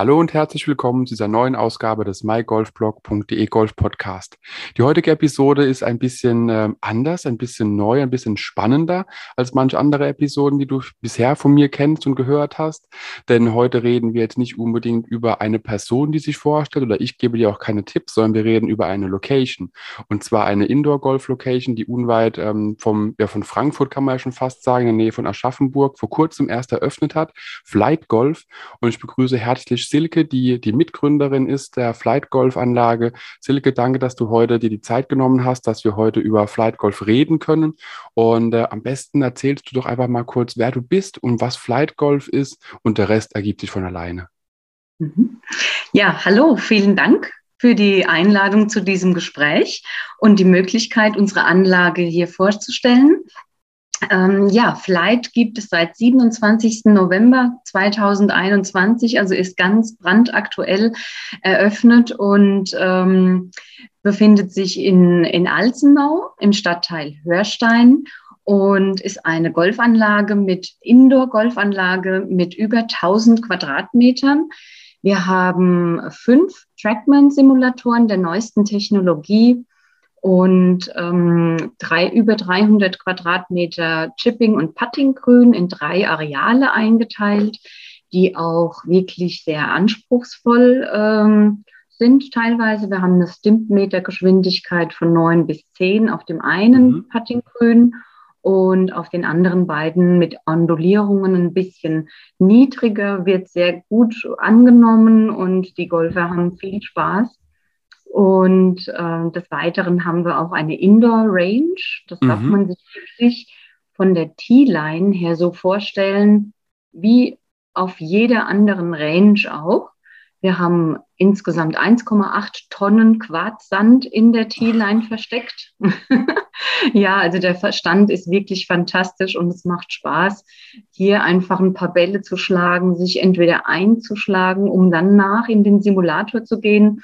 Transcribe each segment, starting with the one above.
Hallo und herzlich willkommen zu dieser neuen Ausgabe des mygolfblog.de Golf Podcast. Die heutige Episode ist ein bisschen äh, anders, ein bisschen neu, ein bisschen spannender als manche andere Episoden, die du bisher von mir kennst und gehört hast. Denn heute reden wir jetzt nicht unbedingt über eine Person, die sich vorstellt oder ich gebe dir auch keine Tipps, sondern wir reden über eine Location. Und zwar eine Indoor-Golf-Location, die unweit ähm, vom, ja, von Frankfurt kann man ja schon fast sagen, in der Nähe von Aschaffenburg vor kurzem erst eröffnet hat. Flight Golf. Und ich begrüße herzlich Silke, die die Mitgründerin ist der Flight Golf Anlage. Silke, danke, dass du heute dir die Zeit genommen hast, dass wir heute über Flight Golf reden können. Und äh, am besten erzählst du doch einfach mal kurz, wer du bist und was Flight Golf ist und der Rest ergibt sich von alleine. Mhm. Ja, hallo, vielen Dank für die Einladung zu diesem Gespräch und die Möglichkeit, unsere Anlage hier vorzustellen. Ähm, ja, Flight gibt es seit 27. November 2021, also ist ganz brandaktuell eröffnet und ähm, befindet sich in, in Alzenau im Stadtteil Hörstein und ist eine Golfanlage mit Indoor-Golfanlage mit über 1000 Quadratmetern. Wir haben fünf Trackman-Simulatoren der neuesten Technologie und ähm, drei, über 300 Quadratmeter Chipping- und Puttinggrün in drei Areale eingeteilt, die auch wirklich sehr anspruchsvoll ähm, sind teilweise. Wir haben eine Stimpmeter-Geschwindigkeit von neun bis zehn auf dem einen mhm. Puttinggrün und auf den anderen beiden mit Ondulierungen ein bisschen niedriger, wird sehr gut angenommen und die Golfer haben viel Spaß. Und äh, des Weiteren haben wir auch eine Indoor Range. Das mhm. darf man sich wirklich von der T-Line her so vorstellen, wie auf jeder anderen Range auch. Wir haben insgesamt 1,8 Tonnen Quarzsand in der T-Line versteckt. ja, also der Verstand ist wirklich fantastisch und es macht Spaß, hier einfach ein paar Bälle zu schlagen, sich entweder einzuschlagen, um dann nach in den Simulator zu gehen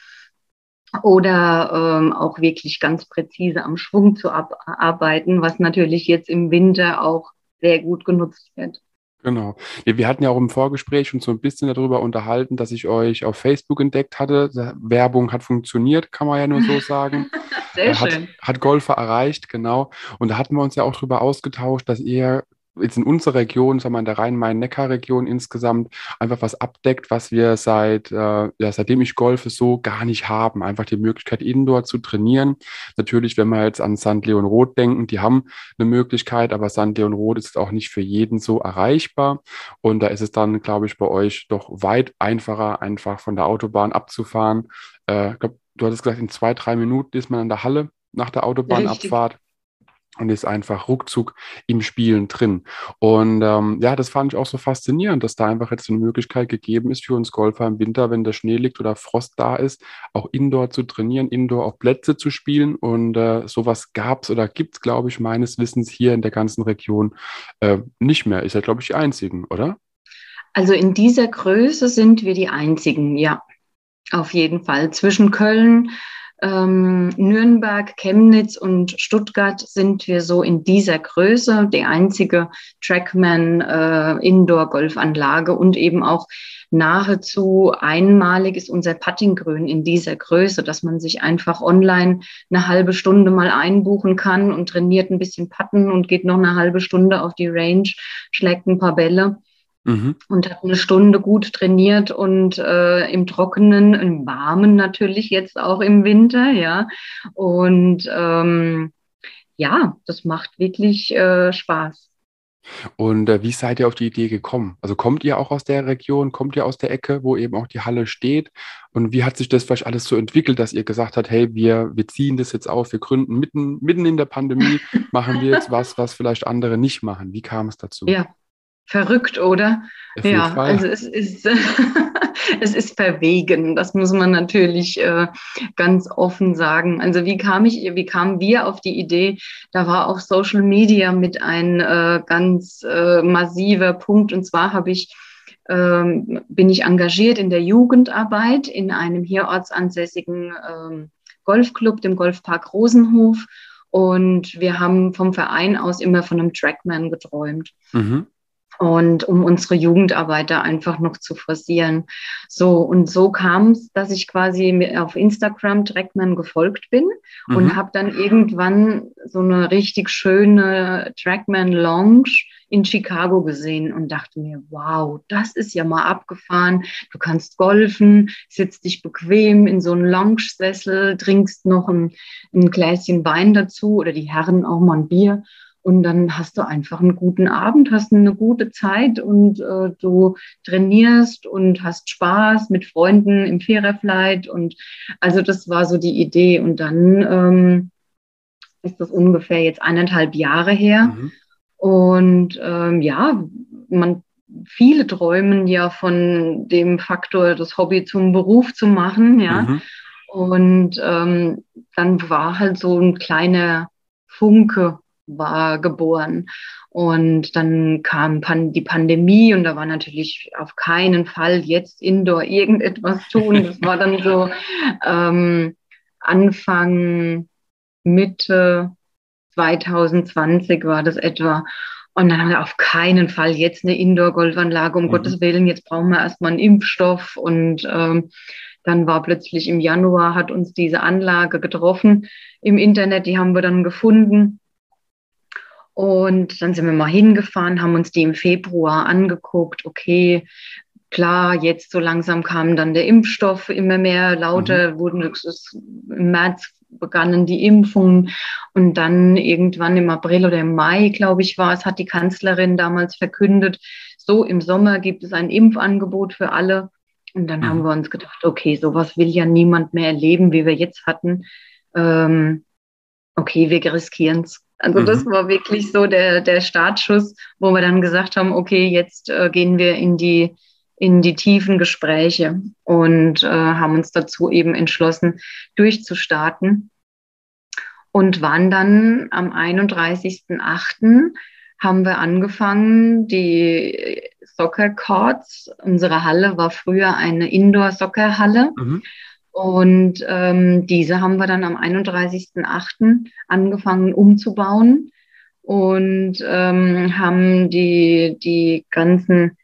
oder ähm, auch wirklich ganz präzise am Schwung zu arbeiten, was natürlich jetzt im Winter auch sehr gut genutzt wird. Genau. Wir hatten ja auch im Vorgespräch schon so ein bisschen darüber unterhalten, dass ich euch auf Facebook entdeckt hatte. Werbung hat funktioniert, kann man ja nur so sagen. Sehr hat, schön. Hat Golfer erreicht, genau. Und da hatten wir uns ja auch darüber ausgetauscht, dass ihr jetzt in unserer Region, sagen wir in der Rhein-Main-Neckar-Region insgesamt, einfach was abdeckt, was wir seit, äh, ja, seitdem ich golfe, so gar nicht haben. Einfach die Möglichkeit, Indoor zu trainieren. Natürlich, wenn wir jetzt an St. Leon Roth denken, die haben eine Möglichkeit, aber St. Leon Roth ist auch nicht für jeden so erreichbar. Und da ist es dann, glaube ich, bei euch doch weit einfacher, einfach von der Autobahn abzufahren. Äh, ich glaube, du hattest gesagt, in zwei, drei Minuten ist man an der Halle nach der Autobahnabfahrt. Und ist einfach ruckzuck im Spielen drin. Und ähm, ja, das fand ich auch so faszinierend, dass da einfach jetzt eine Möglichkeit gegeben ist für uns Golfer im Winter, wenn der Schnee liegt oder Frost da ist, auch Indoor zu trainieren, Indoor auf Plätze zu spielen. Und äh, sowas gab es oder gibt es, glaube ich, meines Wissens hier in der ganzen Region äh, nicht mehr. Ist ja, glaube ich, die einzigen, oder? Also in dieser Größe sind wir die einzigen, ja. Auf jeden Fall. Zwischen Köln, ähm, Nürnberg, Chemnitz und Stuttgart sind wir so in dieser Größe, die einzige Trackman äh, und eben auch nahezu einmalig ist unser Puttinggrün in dieser Größe, dass man sich einfach online eine halbe Stunde mal einbuchen kann und trainiert ein bisschen Putten und geht noch eine halbe Stunde auf die Range, schlägt ein paar Bälle mhm. und hat eine Stunde gut trainiert und äh, im Trockenen, im Warmen natürlich jetzt auch im Winter, ja. Und ähm, ja, das macht wirklich äh, Spaß. Und äh, wie seid ihr auf die Idee gekommen? Also kommt ihr auch aus der Region, kommt ihr aus der Ecke, wo eben auch die Halle steht? Und wie hat sich das vielleicht alles so entwickelt, dass ihr gesagt habt, hey, wir, wir ziehen das jetzt auf, wir gründen mitten, mitten in der Pandemie, machen wir jetzt was, was vielleicht andere nicht machen? Wie kam es dazu? Ja, Verrückt, oder? Ja, also es ist, es ist verwegen, das muss man natürlich äh, ganz offen sagen. Also wie kam ich, wie kamen wir auf die Idee? Da war auch Social Media mit ein äh, ganz äh, massiver Punkt. Und zwar habe ich ähm, bin ich engagiert in der Jugendarbeit in einem hier ortsansässigen ähm, Golfclub, dem Golfpark Rosenhof Und wir haben vom Verein aus immer von einem Trackman geträumt. Mhm und um unsere Jugendarbeit da einfach noch zu forcieren. So, und so kam es, dass ich quasi auf Instagram Trackman gefolgt bin mhm. und habe dann irgendwann so eine richtig schöne Trackman Lounge in Chicago gesehen und dachte mir, wow, das ist ja mal abgefahren. Du kannst golfen, sitzt dich bequem in so einen Lounge-Sessel, trinkst noch ein, ein Gläschen Wein dazu oder die Herren auch mal ein Bier und dann hast du einfach einen guten Abend, hast eine gute Zeit und äh, du trainierst und hast Spaß mit Freunden im Fairerflight. Und also das war so die Idee. Und dann ähm, ist das ungefähr jetzt eineinhalb Jahre her. Mhm. Und ähm, ja, man, viele träumen ja von dem Faktor, das Hobby zum Beruf zu machen, ja. Mhm. Und ähm, dann war halt so ein kleiner Funke war geboren. Und dann kam Pan die Pandemie und da war natürlich auf keinen Fall jetzt Indoor irgendetwas tun. Das war dann so ähm, Anfang, Mitte 2020 war das etwa. Und dann haben wir auf keinen Fall jetzt eine Indoor-Golfanlage, um mhm. Gottes Willen, jetzt brauchen wir erstmal einen Impfstoff. Und ähm, dann war plötzlich im Januar, hat uns diese Anlage getroffen im Internet, die haben wir dann gefunden. Und dann sind wir mal hingefahren, haben uns die im Februar angeguckt. Okay, klar, jetzt so langsam kam dann der Impfstoff immer mehr lauter, mhm. wurden im März begannen die Impfungen und dann irgendwann im April oder im Mai, glaube ich, war es, hat die Kanzlerin damals verkündet, so im Sommer gibt es ein Impfangebot für alle. Und dann mhm. haben wir uns gedacht, okay, sowas will ja niemand mehr erleben, wie wir jetzt hatten. Ähm, okay, wir riskieren es. Also mhm. das war wirklich so der, der Startschuss, wo wir dann gesagt haben, okay, jetzt äh, gehen wir in die, in die tiefen Gespräche und äh, haben uns dazu eben entschlossen, durchzustarten und waren dann am 31.08. haben wir angefangen, die Soccer Courts, unsere Halle war früher eine Indoor-Soccer-Halle. Mhm. Und ähm, diese haben wir dann am 31.08. angefangen umzubauen und ähm, haben die, die ganzen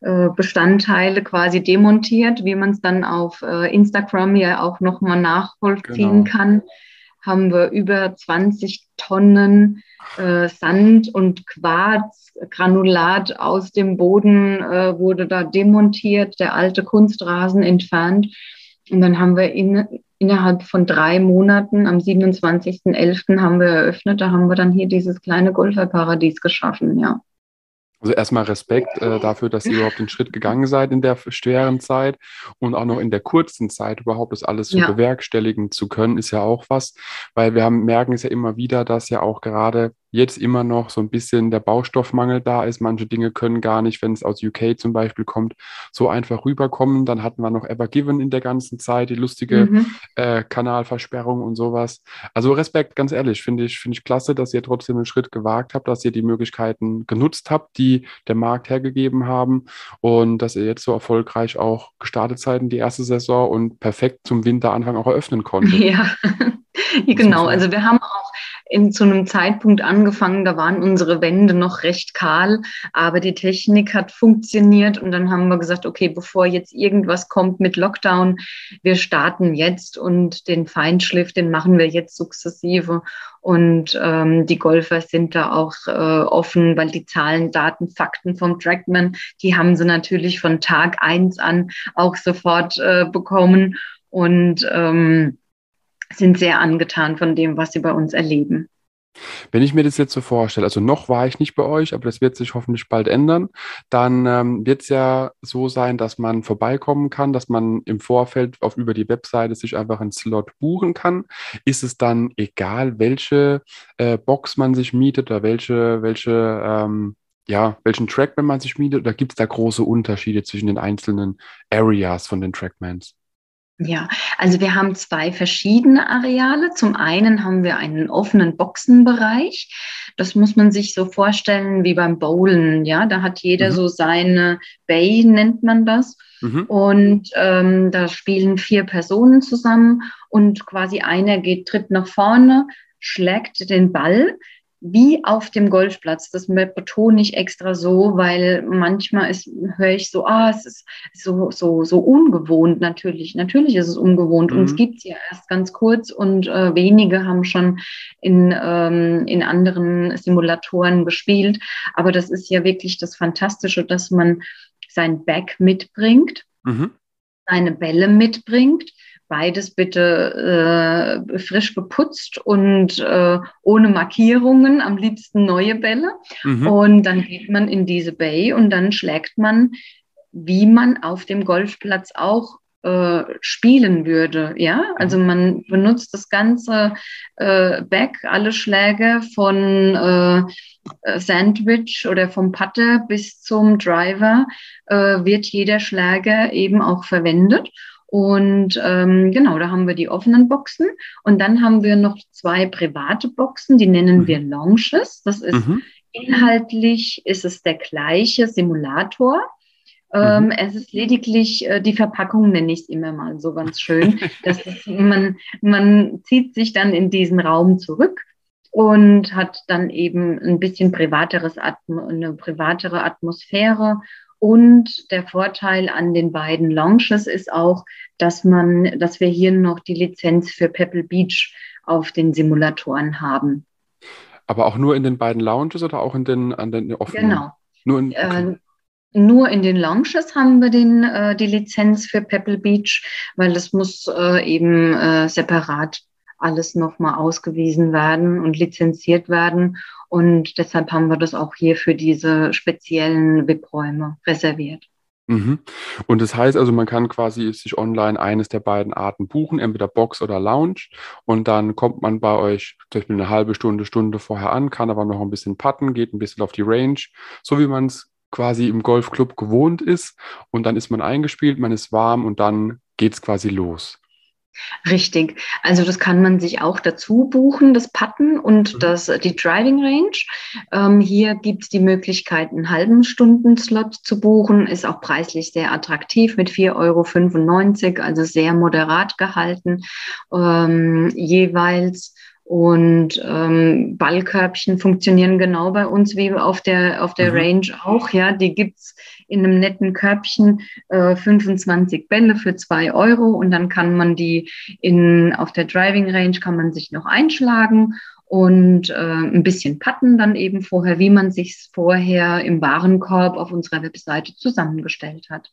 äh, Bestandteile quasi demontiert, wie man es dann auf äh, Instagram ja auch nochmal nachvollziehen genau. kann. Haben wir über 20 Tonnen äh, Sand und Quarz, Granulat aus dem Boden äh, wurde da demontiert, der alte Kunstrasen entfernt und dann haben wir in, innerhalb von drei Monaten, am 27.11. haben wir eröffnet, da haben wir dann hier dieses kleine Golferparadies geschaffen, ja. Also erstmal Respekt äh, dafür, dass ihr überhaupt den Schritt gegangen seid in der schweren Zeit und auch noch in der kurzen Zeit überhaupt das alles so ja. bewerkstelligen zu können, ist ja auch was, weil wir haben, merken es ja immer wieder, dass ja auch gerade jetzt immer noch so ein bisschen der Baustoffmangel da ist. Manche Dinge können gar nicht, wenn es aus UK zum Beispiel kommt, so einfach rüberkommen. Dann hatten wir noch Ever Given in der ganzen Zeit, die lustige mhm. äh, Kanalversperrung und sowas. Also Respekt, ganz ehrlich, finde ich, finde ich klasse, dass ihr trotzdem einen Schritt gewagt habt, dass ihr die Möglichkeiten genutzt habt, die der Markt hergegeben haben und dass ihr jetzt so erfolgreich auch gestartet seid in die erste Saison und perfekt zum Winteranfang auch eröffnen konntet. Ja, genau. Also wir haben auch in, zu einem Zeitpunkt angefangen, da waren unsere Wände noch recht kahl, aber die Technik hat funktioniert und dann haben wir gesagt, okay, bevor jetzt irgendwas kommt mit Lockdown, wir starten jetzt und den Feinschliff, den machen wir jetzt sukzessive und ähm, die Golfer sind da auch äh, offen, weil die Zahlen, Daten, Fakten vom Trackman, die haben sie natürlich von Tag eins an auch sofort äh, bekommen und ähm, sind sehr angetan von dem, was sie bei uns erleben. Wenn ich mir das jetzt so vorstelle, also noch war ich nicht bei euch, aber das wird sich hoffentlich bald ändern, dann ähm, wird es ja so sein, dass man vorbeikommen kann, dass man im Vorfeld auf über die Webseite sich einfach einen Slot buchen kann. Ist es dann egal, welche äh, Box man sich mietet oder welche, welche ähm, ja, welchen Trackman man sich mietet, oder gibt es da große Unterschiede zwischen den einzelnen Areas von den Trackmans? Ja, also wir haben zwei verschiedene Areale. Zum einen haben wir einen offenen Boxenbereich. Das muss man sich so vorstellen wie beim Bowlen. Ja, da hat jeder mhm. so seine Bay, nennt man das. Mhm. Und ähm, da spielen vier Personen zusammen und quasi einer geht, tritt nach vorne, schlägt den Ball wie auf dem Golfplatz. Das betone ich extra so, weil manchmal ist, höre ich so, ah, es ist so, so, so ungewohnt natürlich. Natürlich ist es ungewohnt. Mhm. Uns gibt es ja erst ganz kurz und äh, wenige haben schon in, ähm, in anderen Simulatoren gespielt. Aber das ist ja wirklich das Fantastische, dass man sein Back mitbringt, mhm. seine Bälle mitbringt beides bitte äh, frisch geputzt und äh, ohne Markierungen, am liebsten neue Bälle. Mhm. Und dann geht man in diese Bay und dann schlägt man, wie man auf dem Golfplatz auch äh, spielen würde. Ja, also mhm. man benutzt das ganze äh, Back, alle Schläge von äh, Sandwich oder vom Putter bis zum Driver äh, wird jeder Schläger eben auch verwendet. Und ähm, genau, da haben wir die offenen Boxen. Und dann haben wir noch zwei private Boxen, die nennen mhm. wir Launches. Das ist mhm. inhaltlich ist es der gleiche Simulator. Ähm, mhm. Es ist lediglich äh, die Verpackung, nenne ich es immer mal so ganz schön. Das ist, man, man zieht sich dann in diesen Raum zurück und hat dann eben ein bisschen privateres Atmo eine privatere Atmosphäre und der Vorteil an den beiden Launches ist auch, dass man, dass wir hier noch die Lizenz für Pebble Beach auf den Simulatoren haben. Aber auch nur in den beiden Lounges oder auch in den, an den offenen? Genau. Nur in, okay. äh, nur in den Lounges haben wir den, äh, die Lizenz für Pebble Beach, weil das muss äh, eben äh, separat alles nochmal ausgewiesen werden und lizenziert werden. Und deshalb haben wir das auch hier für diese speziellen VIP-Räume reserviert. Mhm. Und das heißt also, man kann quasi sich online eines der beiden Arten buchen, entweder Box oder Lounge. Und dann kommt man bei euch zum Beispiel eine halbe Stunde, Stunde vorher an, kann aber noch ein bisschen putten, geht ein bisschen auf die Range, so wie man es quasi im Golfclub gewohnt ist. Und dann ist man eingespielt, man ist warm und dann geht es quasi los. Richtig. Also das kann man sich auch dazu buchen, das Putten und mhm. das, die Driving Range. Ähm, hier gibt es die Möglichkeit, einen halben Stunden-Slot zu buchen. Ist auch preislich sehr attraktiv mit 4,95 Euro, also sehr moderat gehalten ähm, jeweils. Und ähm, Ballkörbchen funktionieren genau bei uns wie auf der, auf der mhm. Range auch. Ja, die gibt's in einem netten Körbchen, äh, 25 Bälle für zwei Euro und dann kann man die in, auf der Driving Range kann man sich noch einschlagen und äh, ein bisschen patten dann eben vorher, wie man sich vorher im Warenkorb auf unserer Webseite zusammengestellt hat.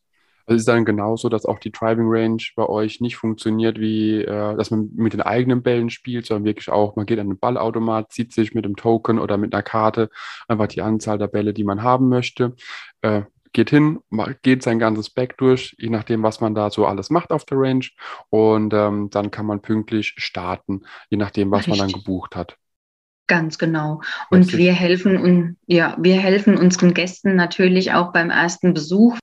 Also ist dann genauso, dass auch die Driving Range bei euch nicht funktioniert, wie äh, dass man mit den eigenen Bällen spielt, sondern wirklich auch, man geht an den Ballautomat, zieht sich mit einem Token oder mit einer Karte einfach die Anzahl der Bälle, die man haben möchte. Äh, geht hin, geht sein ganzes Back durch, je nachdem, was man da so alles macht auf der Range. Und ähm, dann kann man pünktlich starten, je nachdem, was Richtig. man dann gebucht hat. Ganz genau. Und wir helfen und ja, wir helfen unseren Gästen natürlich auch beim ersten Besuch.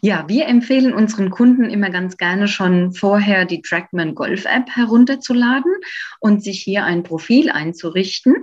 Ja, wir empfehlen unseren Kunden immer ganz gerne schon vorher die Trackman Golf App herunterzuladen und sich hier ein Profil einzurichten,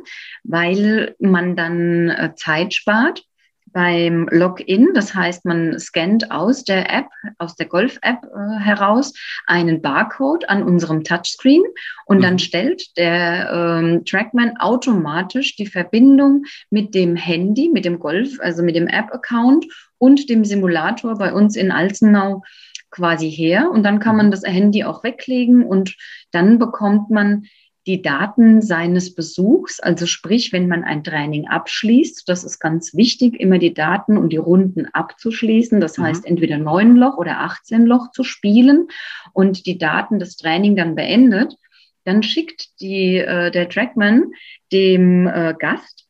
weil man dann äh, Zeit spart beim Login. Das heißt, man scannt aus der App, aus der Golf-App äh, heraus einen Barcode an unserem Touchscreen und mhm. dann stellt der ähm, Trackman automatisch die Verbindung mit dem Handy, mit dem Golf, also mit dem App-Account und dem Simulator bei uns in Alzenau quasi her. Und dann kann man mhm. das Handy auch weglegen und dann bekommt man die Daten seines Besuchs, also sprich, wenn man ein Training abschließt, das ist ganz wichtig, immer die Daten und die Runden abzuschließen. Das mhm. heißt, entweder neun Loch oder 18 Loch zu spielen und die Daten des Training dann beendet, dann schickt die, äh, der Trackman dem äh, Gast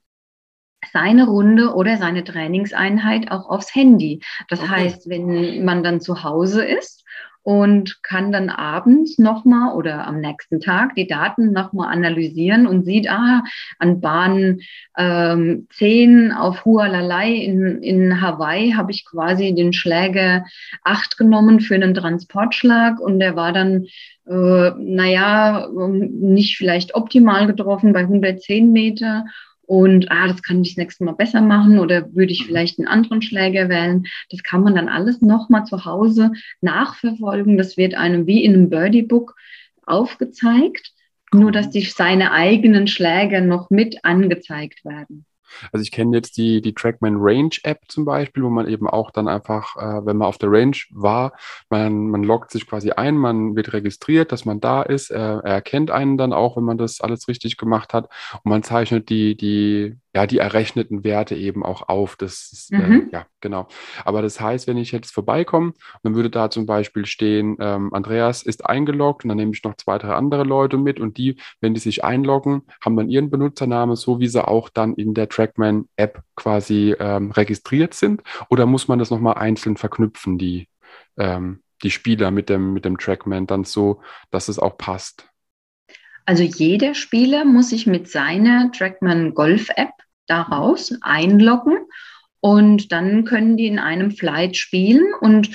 seine Runde oder seine Trainingseinheit auch aufs Handy. Das okay. heißt, wenn man dann zu Hause ist und kann dann abends nochmal oder am nächsten Tag die Daten nochmal analysieren und sieht, ah, an Bahn ähm, 10 auf Hualalai in, in Hawaii habe ich quasi den Schläger 8 genommen für einen Transportschlag und der war dann, äh, naja, nicht vielleicht optimal getroffen bei 110 Meter und ah, das kann ich das nächste Mal besser machen oder würde ich mhm. vielleicht einen anderen Schläger wählen. Das kann man dann alles nochmal zu Hause nachverfolgen. Das wird einem wie in einem Birdie-Book aufgezeigt. Nur, dass die, seine eigenen Schläge noch mit angezeigt werden. Also ich kenne jetzt die, die Trackman Range App zum Beispiel, wo man eben auch dann einfach, äh, wenn man auf der Range war, man, man loggt sich quasi ein, man wird registriert, dass man da ist, er, er erkennt einen dann auch, wenn man das alles richtig gemacht hat. Und man zeichnet die, die ja, die errechneten Werte eben auch auf. Das ist, äh, mhm. äh, ja, genau. Aber das heißt, wenn ich jetzt vorbeikomme, dann würde da zum Beispiel stehen, ähm, Andreas ist eingeloggt und dann nehme ich noch zwei, drei andere Leute mit und die, wenn die sich einloggen, haben dann ihren Benutzernamen, so wie sie auch dann in der Trackman-App quasi ähm, registriert sind. Oder muss man das nochmal einzeln verknüpfen, die, ähm, die Spieler mit dem, mit dem Trackman, dann so, dass es auch passt? Also jeder Spieler muss sich mit seiner Trackman Golf App daraus einloggen und dann können die in einem Flight spielen und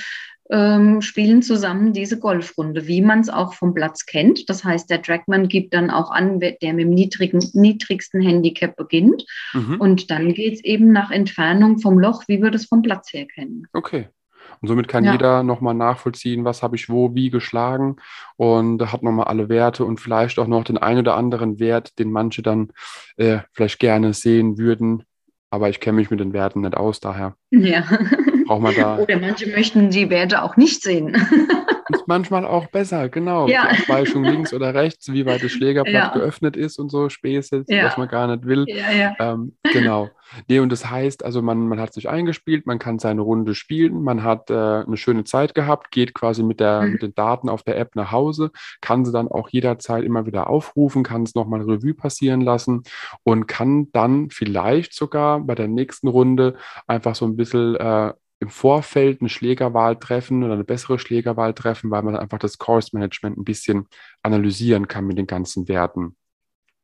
ähm, spielen zusammen diese Golfrunde, wie man es auch vom Platz kennt. Das heißt, der Trackman gibt dann auch an, der mit dem niedrigen, niedrigsten Handicap beginnt. Mhm. Und dann geht es eben nach Entfernung vom Loch, wie wir das vom Platz her kennen. Okay. Und somit kann ja. jeder nochmal nachvollziehen, was habe ich wo, wie geschlagen und hat nochmal alle Werte und vielleicht auch noch den einen oder anderen Wert, den manche dann äh, vielleicht gerne sehen würden. Aber ich kenne mich mit den Werten nicht aus, daher ja. braucht man da. Oder manche möchten die Werte auch nicht sehen. Ist manchmal auch besser, genau. Ja. Die Abweichung links oder rechts, wie weit das Schlägerblatt ja. geöffnet ist und so Späße, ja. was man gar nicht will. Ja, ja. Ähm, genau. Nee, und das heißt, also man, man hat sich eingespielt, man kann seine Runde spielen, man hat äh, eine schöne Zeit gehabt, geht quasi mit, der, mhm. mit den Daten auf der App nach Hause, kann sie dann auch jederzeit immer wieder aufrufen, kann es nochmal Revue passieren lassen und kann dann vielleicht sogar bei der nächsten Runde einfach so ein bisschen äh, im Vorfeld eine Schlägerwahl treffen oder eine bessere Schlägerwahl treffen, weil man einfach das Course Management ein bisschen analysieren kann mit den ganzen Werten.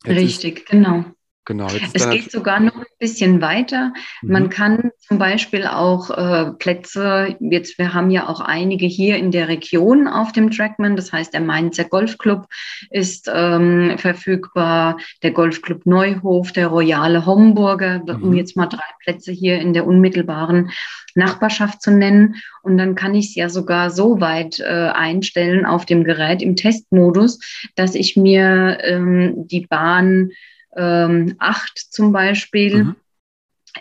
Jetzt Richtig, ist, genau. Genau. es geht sogar noch ein bisschen weiter. Mhm. Man kann zum Beispiel auch äh, Plätze, jetzt wir haben ja auch einige hier in der Region auf dem Trackman, das heißt der Mainzer Golfclub ist ähm, verfügbar, der Golfclub Neuhof, der Royale Homburger, mhm. um jetzt mal drei Plätze hier in der unmittelbaren Nachbarschaft zu nennen. Und dann kann ich es ja sogar so weit äh, einstellen auf dem Gerät im Testmodus, dass ich mir ähm, die Bahn ähm, 8 zum Beispiel mhm.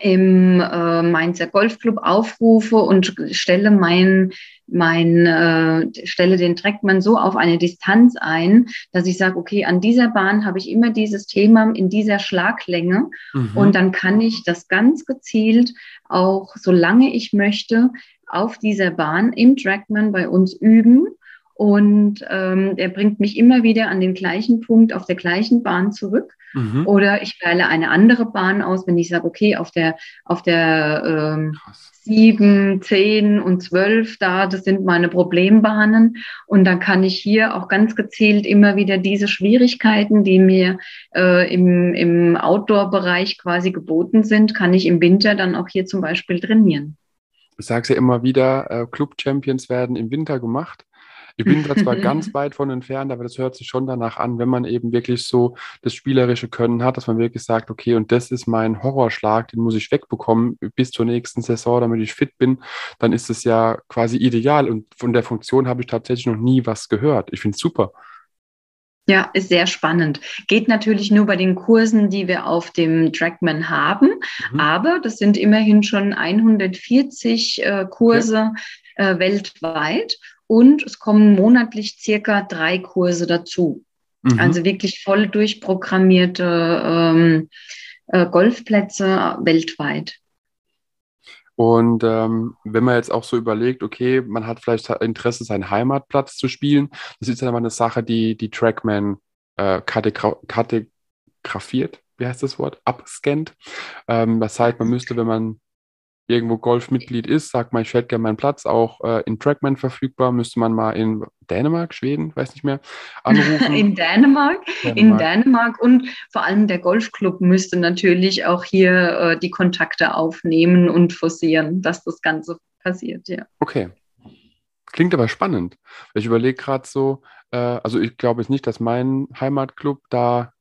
im äh, Mainzer Golfclub aufrufe und stelle mein, mein äh, stelle den Trackman so auf eine Distanz ein, dass ich sage, okay, an dieser Bahn habe ich immer dieses Thema in dieser Schlaglänge mhm. und dann kann ich das ganz gezielt auch, solange ich möchte, auf dieser Bahn im Trackman bei uns üben und ähm, er bringt mich immer wieder an den gleichen Punkt auf der gleichen Bahn zurück. Mhm. Oder ich wähle eine andere Bahn aus, wenn ich sage, okay, auf der, auf der ähm, 7, 10 und 12 da, das sind meine Problembahnen. Und dann kann ich hier auch ganz gezielt immer wieder diese Schwierigkeiten, die mir äh, im, im Outdoor-Bereich quasi geboten sind, kann ich im Winter dann auch hier zum Beispiel trainieren. Ich sage es ja immer wieder, äh, Club-Champions werden im Winter gemacht. Ich bin da zwar ganz weit von entfernt, aber das hört sich schon danach an, wenn man eben wirklich so das spielerische Können hat, dass man wirklich sagt, okay, und das ist mein Horrorschlag, den muss ich wegbekommen bis zur nächsten Saison, damit ich fit bin, dann ist es ja quasi ideal. Und von der Funktion habe ich tatsächlich noch nie was gehört. Ich finde es super. Ja, ist sehr spannend. Geht natürlich nur bei den Kursen, die wir auf dem Trackman haben, mhm. aber das sind immerhin schon 140 äh, Kurse ja. äh, weltweit und es kommen monatlich circa drei Kurse dazu. Mhm. Also wirklich voll durchprogrammierte ähm, äh, Golfplätze weltweit. Und ähm, wenn man jetzt auch so überlegt, okay, man hat vielleicht Interesse, seinen Heimatplatz zu spielen, das ist dann aber eine Sache, die die Trackman äh, kartografiert, wie heißt das Wort, abscannt. Ähm, das heißt, man müsste, wenn man irgendwo Golfmitglied ist, sagt man, ich hätte gerne meinen Platz, auch äh, in Trackman verfügbar, müsste man mal in Dänemark, Schweden, weiß nicht mehr, anrufen. in Dänemark, Dänemark, in Dänemark und vor allem der Golfclub müsste natürlich auch hier äh, die Kontakte aufnehmen und forcieren, dass das Ganze passiert, ja. Okay. Klingt aber spannend. Ich überlege gerade so, äh, also ich glaube jetzt nicht, dass mein Heimatclub da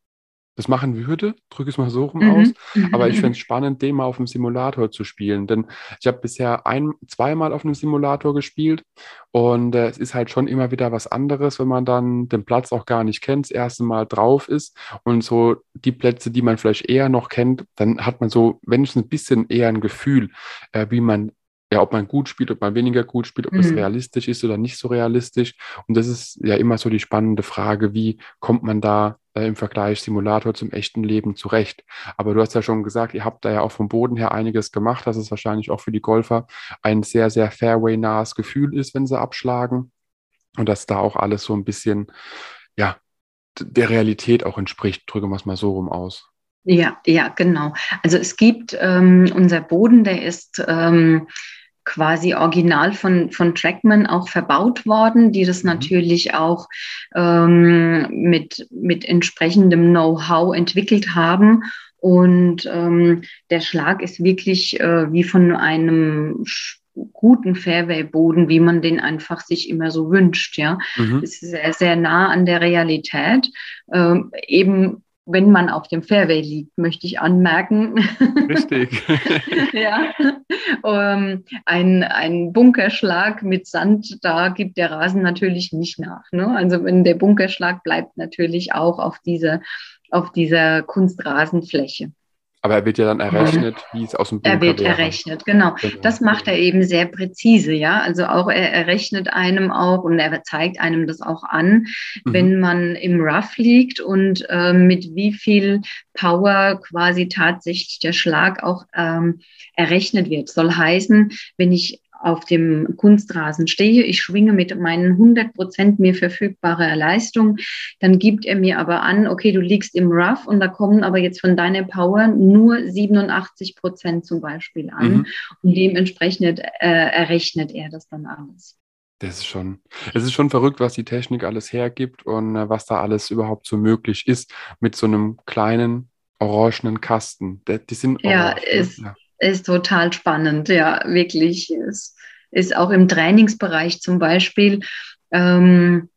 das machen würde, drücke es mal so rum mhm. aus. Aber ich finde es spannend, den mal auf dem Simulator zu spielen. Denn ich habe bisher ein, zweimal auf einem Simulator gespielt und äh, es ist halt schon immer wieder was anderes, wenn man dann den Platz auch gar nicht kennt, das erste Mal drauf ist und so die Plätze, die man vielleicht eher noch kennt, dann hat man so wenigstens ein bisschen eher ein Gefühl, äh, wie man ja, ob man gut spielt, ob man weniger gut spielt, ob mhm. es realistisch ist oder nicht so realistisch. Und das ist ja immer so die spannende Frage, wie kommt man da äh, im Vergleich Simulator zum echten Leben zurecht. Aber du hast ja schon gesagt, ihr habt da ja auch vom Boden her einiges gemacht, dass es wahrscheinlich auch für die Golfer ein sehr, sehr Fairway-nahes Gefühl ist, wenn sie abschlagen. Und dass da auch alles so ein bisschen, ja, der Realität auch entspricht. Drücken wir es mal so rum aus. Ja, ja, genau. Also es gibt ähm, unser Boden, der ist ähm, quasi original von, von Trackman auch verbaut worden, die das mhm. natürlich auch ähm, mit, mit entsprechendem Know-how entwickelt haben. Und ähm, der Schlag ist wirklich äh, wie von einem guten Fairway-Boden, wie man den einfach sich immer so wünscht. Ja, mhm. ist sehr, sehr nah an der Realität. Ähm, eben wenn man auf dem Fairway liegt, möchte ich anmerken. Richtig. ja. Um, ein, ein Bunkerschlag mit Sand, da gibt der Rasen natürlich nicht nach. Ne? Also wenn der Bunkerschlag bleibt natürlich auch auf dieser, auf dieser Kunstrasenfläche. Aber er wird ja dann errechnet, wie es aus dem Bunker Er wird wäre. errechnet, genau. genau. Das macht er eben sehr präzise, ja. Also auch er errechnet einem auch und er zeigt einem das auch an, mhm. wenn man im Rough liegt und äh, mit wie viel Power quasi tatsächlich der Schlag auch ähm, errechnet wird. Soll heißen, wenn ich auf dem Kunstrasen stehe, ich schwinge mit meinen 100 Prozent mir verfügbare Leistung, dann gibt er mir aber an, okay, du liegst im Rough und da kommen aber jetzt von deiner Power nur 87 Prozent zum Beispiel an mhm. und dementsprechend äh, errechnet er das dann alles. Das ist schon, es ist schon verrückt, was die Technik alles hergibt und äh, was da alles überhaupt so möglich ist mit so einem kleinen orangenen Kasten. Die sind orange, ja, ne? ist, ja ist total spannend, ja, wirklich. Es ist auch im Trainingsbereich zum Beispiel. Ähm,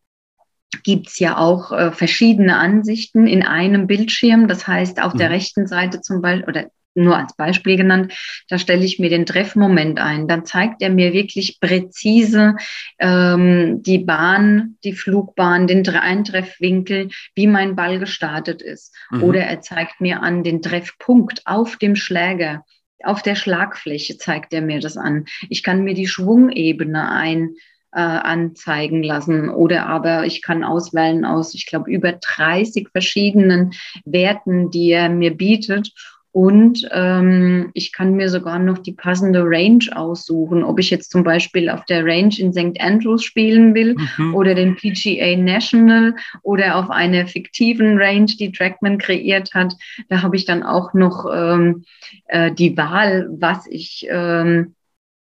gibt es ja auch äh, verschiedene Ansichten in einem Bildschirm. Das heißt, auf mhm. der rechten Seite zum Beispiel, oder nur als Beispiel genannt, da stelle ich mir den Treffmoment ein. Dann zeigt er mir wirklich präzise ähm, die Bahn, die Flugbahn, den Eintreffwinkel, wie mein Ball gestartet ist. Mhm. Oder er zeigt mir an den Treffpunkt auf dem Schläger auf der Schlagfläche zeigt er mir das an. Ich kann mir die Schwungebene ein, äh, anzeigen lassen oder aber ich kann auswählen aus, ich glaube, über 30 verschiedenen Werten, die er mir bietet und ähm, ich kann mir sogar noch die passende Range aussuchen, ob ich jetzt zum Beispiel auf der Range in St. Andrews spielen will mhm. oder den PGA National oder auf einer fiktiven Range, die Trackman kreiert hat. Da habe ich dann auch noch ähm, äh, die Wahl, was ich, ähm,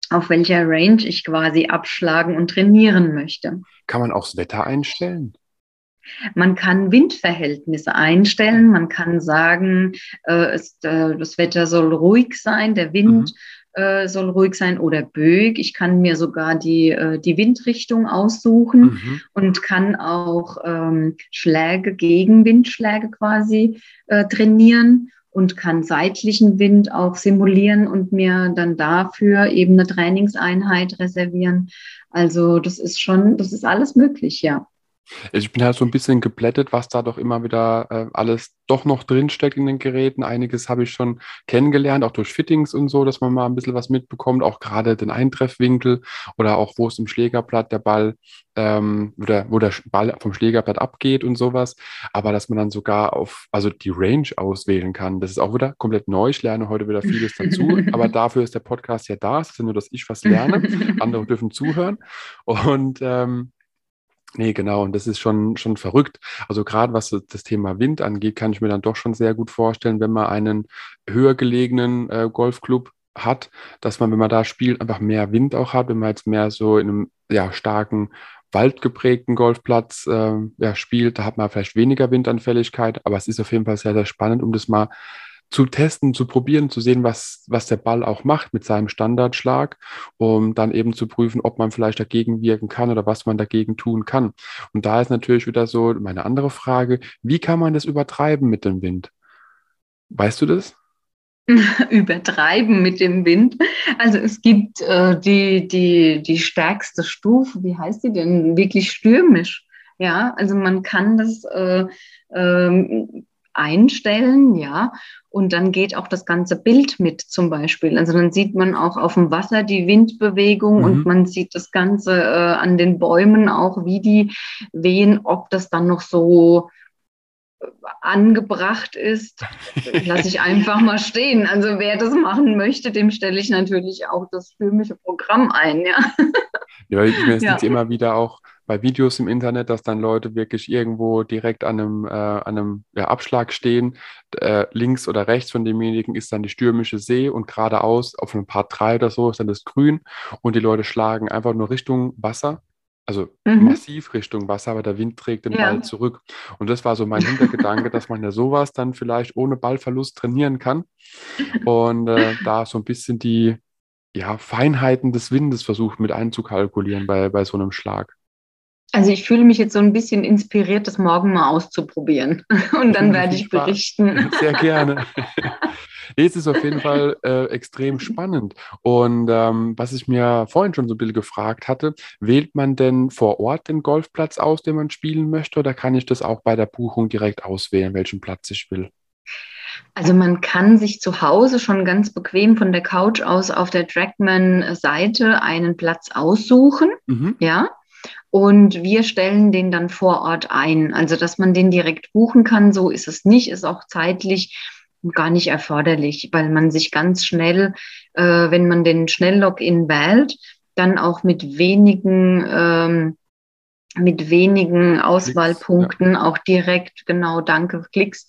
auf welcher Range ich quasi abschlagen und trainieren möchte. Kann man auch das Wetter einstellen? Man kann Windverhältnisse einstellen, man kann sagen, äh, es, äh, das Wetter soll ruhig sein, der Wind mhm. äh, soll ruhig sein oder böig. Ich kann mir sogar die, äh, die Windrichtung aussuchen mhm. und kann auch ähm, Schläge gegen Windschläge quasi äh, trainieren und kann seitlichen Wind auch simulieren und mir dann dafür eben eine Trainingseinheit reservieren. Also das ist schon, das ist alles möglich, ja. Ich bin halt so ein bisschen geblättet, was da doch immer wieder äh, alles doch noch drinsteckt in den Geräten. Einiges habe ich schon kennengelernt, auch durch Fittings und so, dass man mal ein bisschen was mitbekommt, auch gerade den Eintreffwinkel oder auch wo es im Schlägerblatt der Ball ähm, oder wo der Ball vom Schlägerblatt abgeht und sowas. Aber dass man dann sogar auf, also die Range auswählen kann, das ist auch wieder komplett neu. Ich lerne heute wieder vieles dazu, aber dafür ist der Podcast ja da. Es ist ja nur, dass ich was lerne. Andere dürfen zuhören. Und ähm, Nee, genau. Und das ist schon, schon verrückt. Also gerade was das Thema Wind angeht, kann ich mir dann doch schon sehr gut vorstellen, wenn man einen höher gelegenen äh, Golfclub hat, dass man, wenn man da spielt, einfach mehr Wind auch hat, wenn man jetzt mehr so in einem ja, starken waldgeprägten Golfplatz äh, ja, spielt, da hat man vielleicht weniger Windanfälligkeit, aber es ist auf jeden Fall sehr, sehr spannend, um das mal zu testen, zu probieren, zu sehen, was, was der Ball auch macht mit seinem Standardschlag, um dann eben zu prüfen, ob man vielleicht dagegen wirken kann oder was man dagegen tun kann. Und da ist natürlich wieder so meine andere Frage, wie kann man das übertreiben mit dem Wind? Weißt du das? übertreiben mit dem Wind. Also es gibt äh, die, die, die stärkste Stufe, wie heißt die denn? Wirklich stürmisch. Ja, also man kann das äh, ähm, einstellen, ja, und dann geht auch das ganze Bild mit zum Beispiel. Also dann sieht man auch auf dem Wasser die Windbewegung mhm. und man sieht das Ganze äh, an den Bäumen auch, wie die wehen, ob das dann noch so angebracht ist, lasse ich einfach mal stehen. Also wer das machen möchte, dem stelle ich natürlich auch das stürmische Programm ein, ja. Ja, ich mir ja. immer wieder auch bei Videos im Internet, dass dann Leute wirklich irgendwo direkt an einem, äh, an einem ja, Abschlag stehen. Äh, links oder rechts von demjenigen ist dann die stürmische See und geradeaus auf einem Part 3 oder so ist dann das Grün und die Leute schlagen einfach nur Richtung Wasser also mhm. massiv Richtung Wasser, aber der Wind trägt den ja. Ball zurück. Und das war so mein Hintergedanke, dass man ja sowas dann vielleicht ohne Ballverlust trainieren kann. Und äh, da so ein bisschen die ja, Feinheiten des Windes versucht mit einzukalkulieren bei, bei so einem Schlag. Also ich fühle mich jetzt so ein bisschen inspiriert, das morgen mal auszuprobieren. Und dann werde ich berichten. Sehr gerne. Es ist auf jeden Fall äh, extrem spannend. Und ähm, was ich mir vorhin schon so ein bisschen gefragt hatte, wählt man denn vor Ort den Golfplatz aus, den man spielen möchte, oder kann ich das auch bei der Buchung direkt auswählen, welchen Platz ich will? Also man kann sich zu Hause schon ganz bequem von der Couch aus auf der Trackman-Seite einen Platz aussuchen. Mhm. Ja. Und wir stellen den dann vor Ort ein. Also, dass man den direkt buchen kann, so ist es nicht, ist auch zeitlich gar nicht erforderlich, weil man sich ganz schnell, äh, wenn man den Schnelllogin wählt, dann auch mit wenigen ähm, mit wenigen Auswahlpunkten ja. auch direkt genau danke Klicks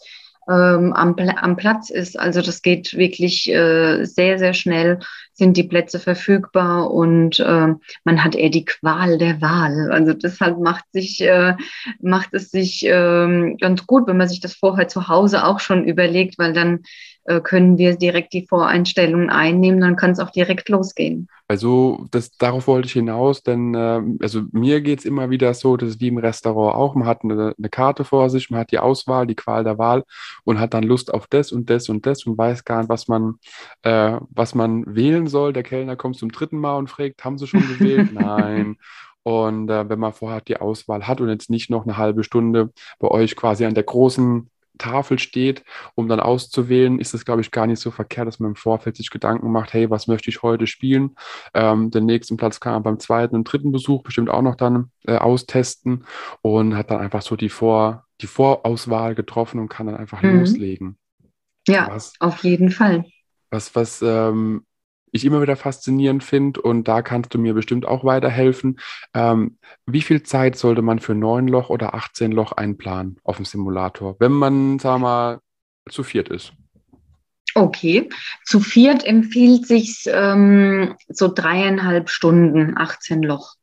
ähm, am, am Platz ist. Also das geht wirklich äh, sehr, sehr schnell, sind die Plätze verfügbar und äh, man hat eher die Qual der Wahl. Also deshalb macht sich, äh, macht es sich äh, ganz gut, wenn man sich das vorher zu Hause auch schon überlegt, weil dann äh, können wir direkt die Voreinstellungen einnehmen, dann kann es auch direkt losgehen. Also das, darauf wollte ich hinaus, denn äh, also mir geht es immer wieder so, das ist wie im Restaurant auch, man hat eine, eine, Karte vor sich, man hat die Auswahl, die Qual der Wahl und hat dann Lust auf das und das und das und weiß gar nicht, was man, äh, was man wählen soll. Der Kellner kommt zum dritten Mal und fragt, haben Sie schon gewählt? Nein. Und äh, wenn man vorher die Auswahl hat und jetzt nicht noch eine halbe Stunde bei euch quasi an der großen Tafel steht, um dann auszuwählen, ist es, glaube ich, gar nicht so verkehrt, dass man im Vorfeld sich Gedanken macht, hey, was möchte ich heute spielen? Ähm, den nächsten Platz kann man beim zweiten und dritten Besuch bestimmt auch noch dann äh, austesten und hat dann einfach so die, Vor, die Vorauswahl getroffen und kann dann einfach mhm. loslegen. Ja, was, auf jeden Fall. Was, was ähm, ich immer wieder faszinierend finde und da kannst du mir bestimmt auch weiterhelfen. Ähm, wie viel Zeit sollte man für 9 Loch oder 18 Loch einplanen auf dem Simulator, wenn man, sagen wir mal, zu viert ist? Okay, zu viert empfiehlt sich ähm, so dreieinhalb Stunden, 18 Loch.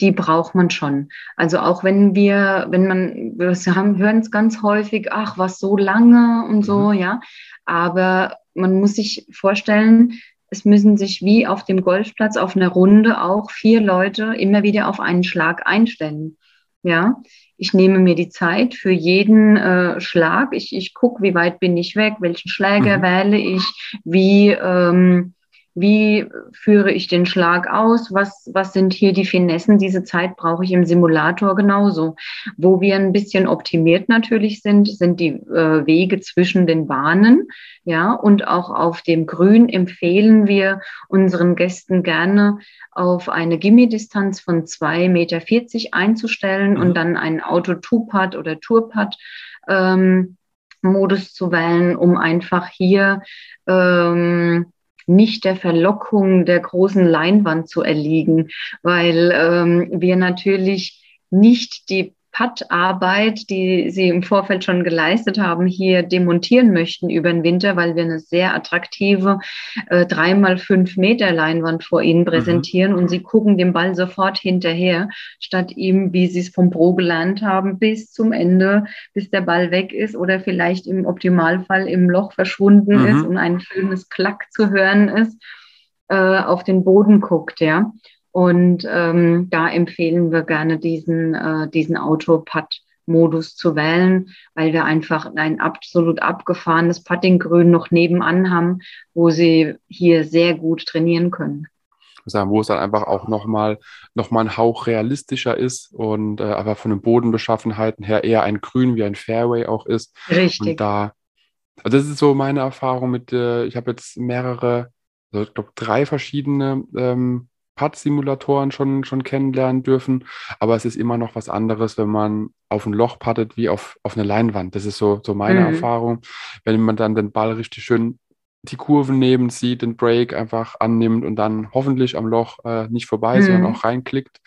Die braucht man schon. Also auch wenn wir, wenn man, wir haben, hören es ganz häufig, ach, was so lange und so, mhm. ja. Aber man muss sich vorstellen, es müssen sich wie auf dem Golfplatz auf einer Runde auch vier Leute immer wieder auf einen Schlag einstellen. Ja, ich nehme mir die Zeit für jeden äh, Schlag. Ich, ich gucke, wie weit bin ich weg, welchen Schläger mhm. wähle ich, wie, ähm, wie führe ich den Schlag aus? Was, was sind hier die Finessen? Diese Zeit brauche ich im Simulator genauso. Wo wir ein bisschen optimiert natürlich sind, sind die äh, Wege zwischen den Bahnen. Ja, und auch auf dem Grün empfehlen wir unseren Gästen gerne auf eine Gimme-Distanz von 2,40 Meter einzustellen mhm. und dann einen Auto-Two-Pad oder Tour-Pad ähm, Modus zu wählen, um einfach hier ähm, nicht der Verlockung der großen Leinwand zu erliegen, weil ähm, wir natürlich nicht die Pattarbeit, die Sie im Vorfeld schon geleistet haben, hier demontieren möchten über den Winter, weil wir eine sehr attraktive äh, dreimal fünf Meter Leinwand vor Ihnen mhm. präsentieren mhm. und Sie gucken dem Ball sofort hinterher, statt ihm, wie Sie es vom Pro gelernt haben, bis zum Ende, bis der Ball weg ist oder vielleicht im Optimalfall im Loch verschwunden mhm. ist und ein schönes Klack zu hören ist, äh, auf den Boden guckt, ja. Und ähm, da empfehlen wir gerne diesen, äh, diesen Autopad-Modus zu wählen, weil wir einfach ein absolut abgefahrenes Puttinggrün noch nebenan haben, wo sie hier sehr gut trainieren können. Sagen, wo es dann einfach auch nochmal noch mal ein Hauch realistischer ist und äh, aber von den Bodenbeschaffenheiten her eher ein Grün wie ein Fairway auch ist. Richtig. Und da, also das ist so meine Erfahrung mit, äh, ich habe jetzt mehrere, also ich glaube drei verschiedene ähm, Putt-Simulatoren schon, schon kennenlernen dürfen. Aber es ist immer noch was anderes, wenn man auf ein Loch puttet wie auf, auf eine Leinwand. Das ist so, so meine mhm. Erfahrung. Wenn man dann den Ball richtig schön die Kurven nehmen, sieht, den Break einfach annimmt und dann hoffentlich am Loch äh, nicht vorbei, mhm. sondern auch reinklickt,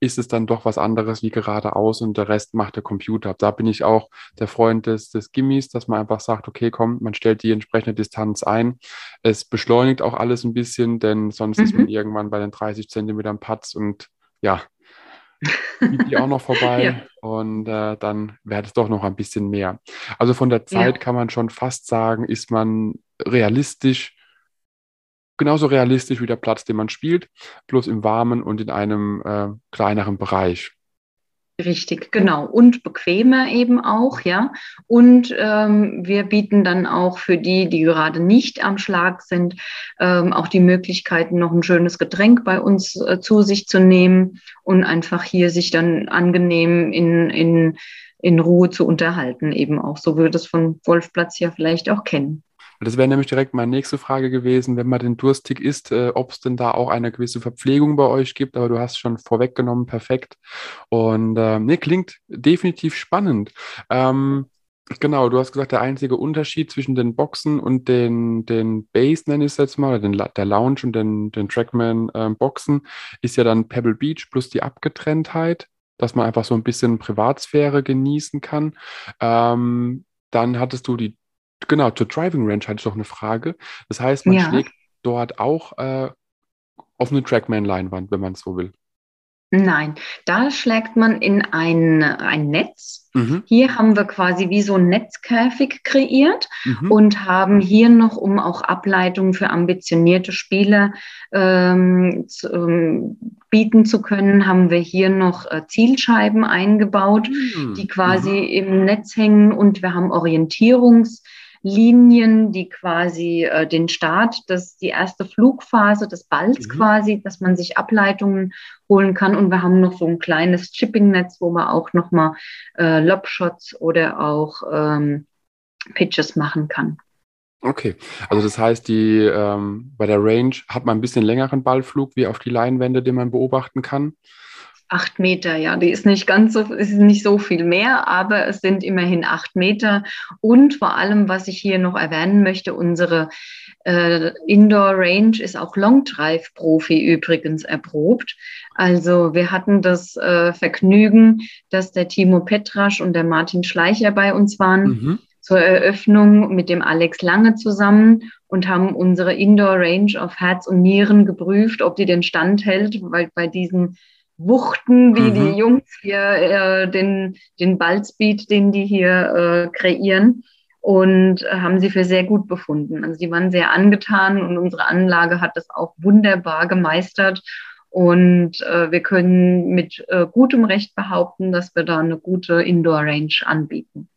ist es dann doch was anderes wie geradeaus und der Rest macht der Computer. Da bin ich auch der Freund des, des Gimmis, dass man einfach sagt, okay, komm, man stellt die entsprechende Distanz ein. Es beschleunigt auch alles ein bisschen, denn sonst mhm. ist man mhm. irgendwann bei den 30 Zentimetern Patz und ja, die auch noch vorbei ja. und äh, dann wäre es doch noch ein bisschen mehr. Also von der Zeit ja. kann man schon fast sagen, ist man realistisch, genauso realistisch wie der Platz, den man spielt, bloß im warmen und in einem äh, kleineren Bereich. Richtig, genau. Und bequemer eben auch, ja. Und ähm, wir bieten dann auch für die, die gerade nicht am Schlag sind, ähm, auch die Möglichkeiten, noch ein schönes Getränk bei uns äh, zu sich zu nehmen und einfach hier sich dann angenehm in, in, in Ruhe zu unterhalten, eben auch. So würde es von Wolfplatz ja vielleicht auch kennen. Das wäre nämlich direkt meine nächste Frage gewesen, wenn man den durstig isst, äh, ob es denn da auch eine gewisse Verpflegung bei euch gibt, aber du hast schon vorweggenommen, perfekt. Und äh, nee, klingt definitiv spannend. Ähm, Genau, du hast gesagt, der einzige Unterschied zwischen den Boxen und den, den Base, nenne ich es jetzt mal, oder den, der Lounge und den, den Trackman-Boxen, ähm, ist ja dann Pebble Beach plus die Abgetrenntheit, dass man einfach so ein bisschen Privatsphäre genießen kann. Ähm, dann hattest du die Genau, zur Driving Range hatte ich noch eine Frage. Das heißt, man ja. schlägt dort auch äh, auf eine Trackman-Leinwand, wenn man es so will. Nein, da schlägt man in ein, ein Netz. Mhm. Hier haben wir quasi wie so ein Netzkäfig kreiert mhm. und haben hier noch, um auch Ableitungen für ambitionierte Spieler ähm, zu, ähm, bieten zu können, haben wir hier noch äh, Zielscheiben eingebaut, mhm. die quasi mhm. im Netz hängen und wir haben Orientierungs- Linien, die quasi äh, den Start, das die erste Flugphase des Balls mhm. quasi, dass man sich Ableitungen holen kann. Und wir haben noch so ein kleines Chipping-Netz, wo man auch nochmal äh, Lobshots oder auch ähm, Pitches machen kann. Okay, also das heißt, die ähm, bei der Range hat man ein bisschen längeren Ballflug wie auf die Leinwände, den man beobachten kann. Acht Meter, ja, die ist nicht ganz so, ist nicht so viel mehr, aber es sind immerhin acht Meter. Und vor allem, was ich hier noch erwähnen möchte, unsere äh, Indoor Range ist auch Long Drive Profi übrigens erprobt. Also wir hatten das äh, Vergnügen, dass der Timo Petrasch und der Martin Schleicher bei uns waren. Mhm. Zur Eröffnung mit dem Alex Lange zusammen und haben unsere Indoor Range auf Herz und Nieren geprüft, ob die den Stand hält, weil bei diesen wuchten, wie mhm. die Jungs hier äh, den, den Ballspeed, den die hier äh, kreieren und äh, haben sie für sehr gut befunden. Also sie waren sehr angetan und unsere Anlage hat das auch wunderbar gemeistert. Und äh, wir können mit äh, gutem Recht behaupten, dass wir da eine gute Indoor-Range anbieten.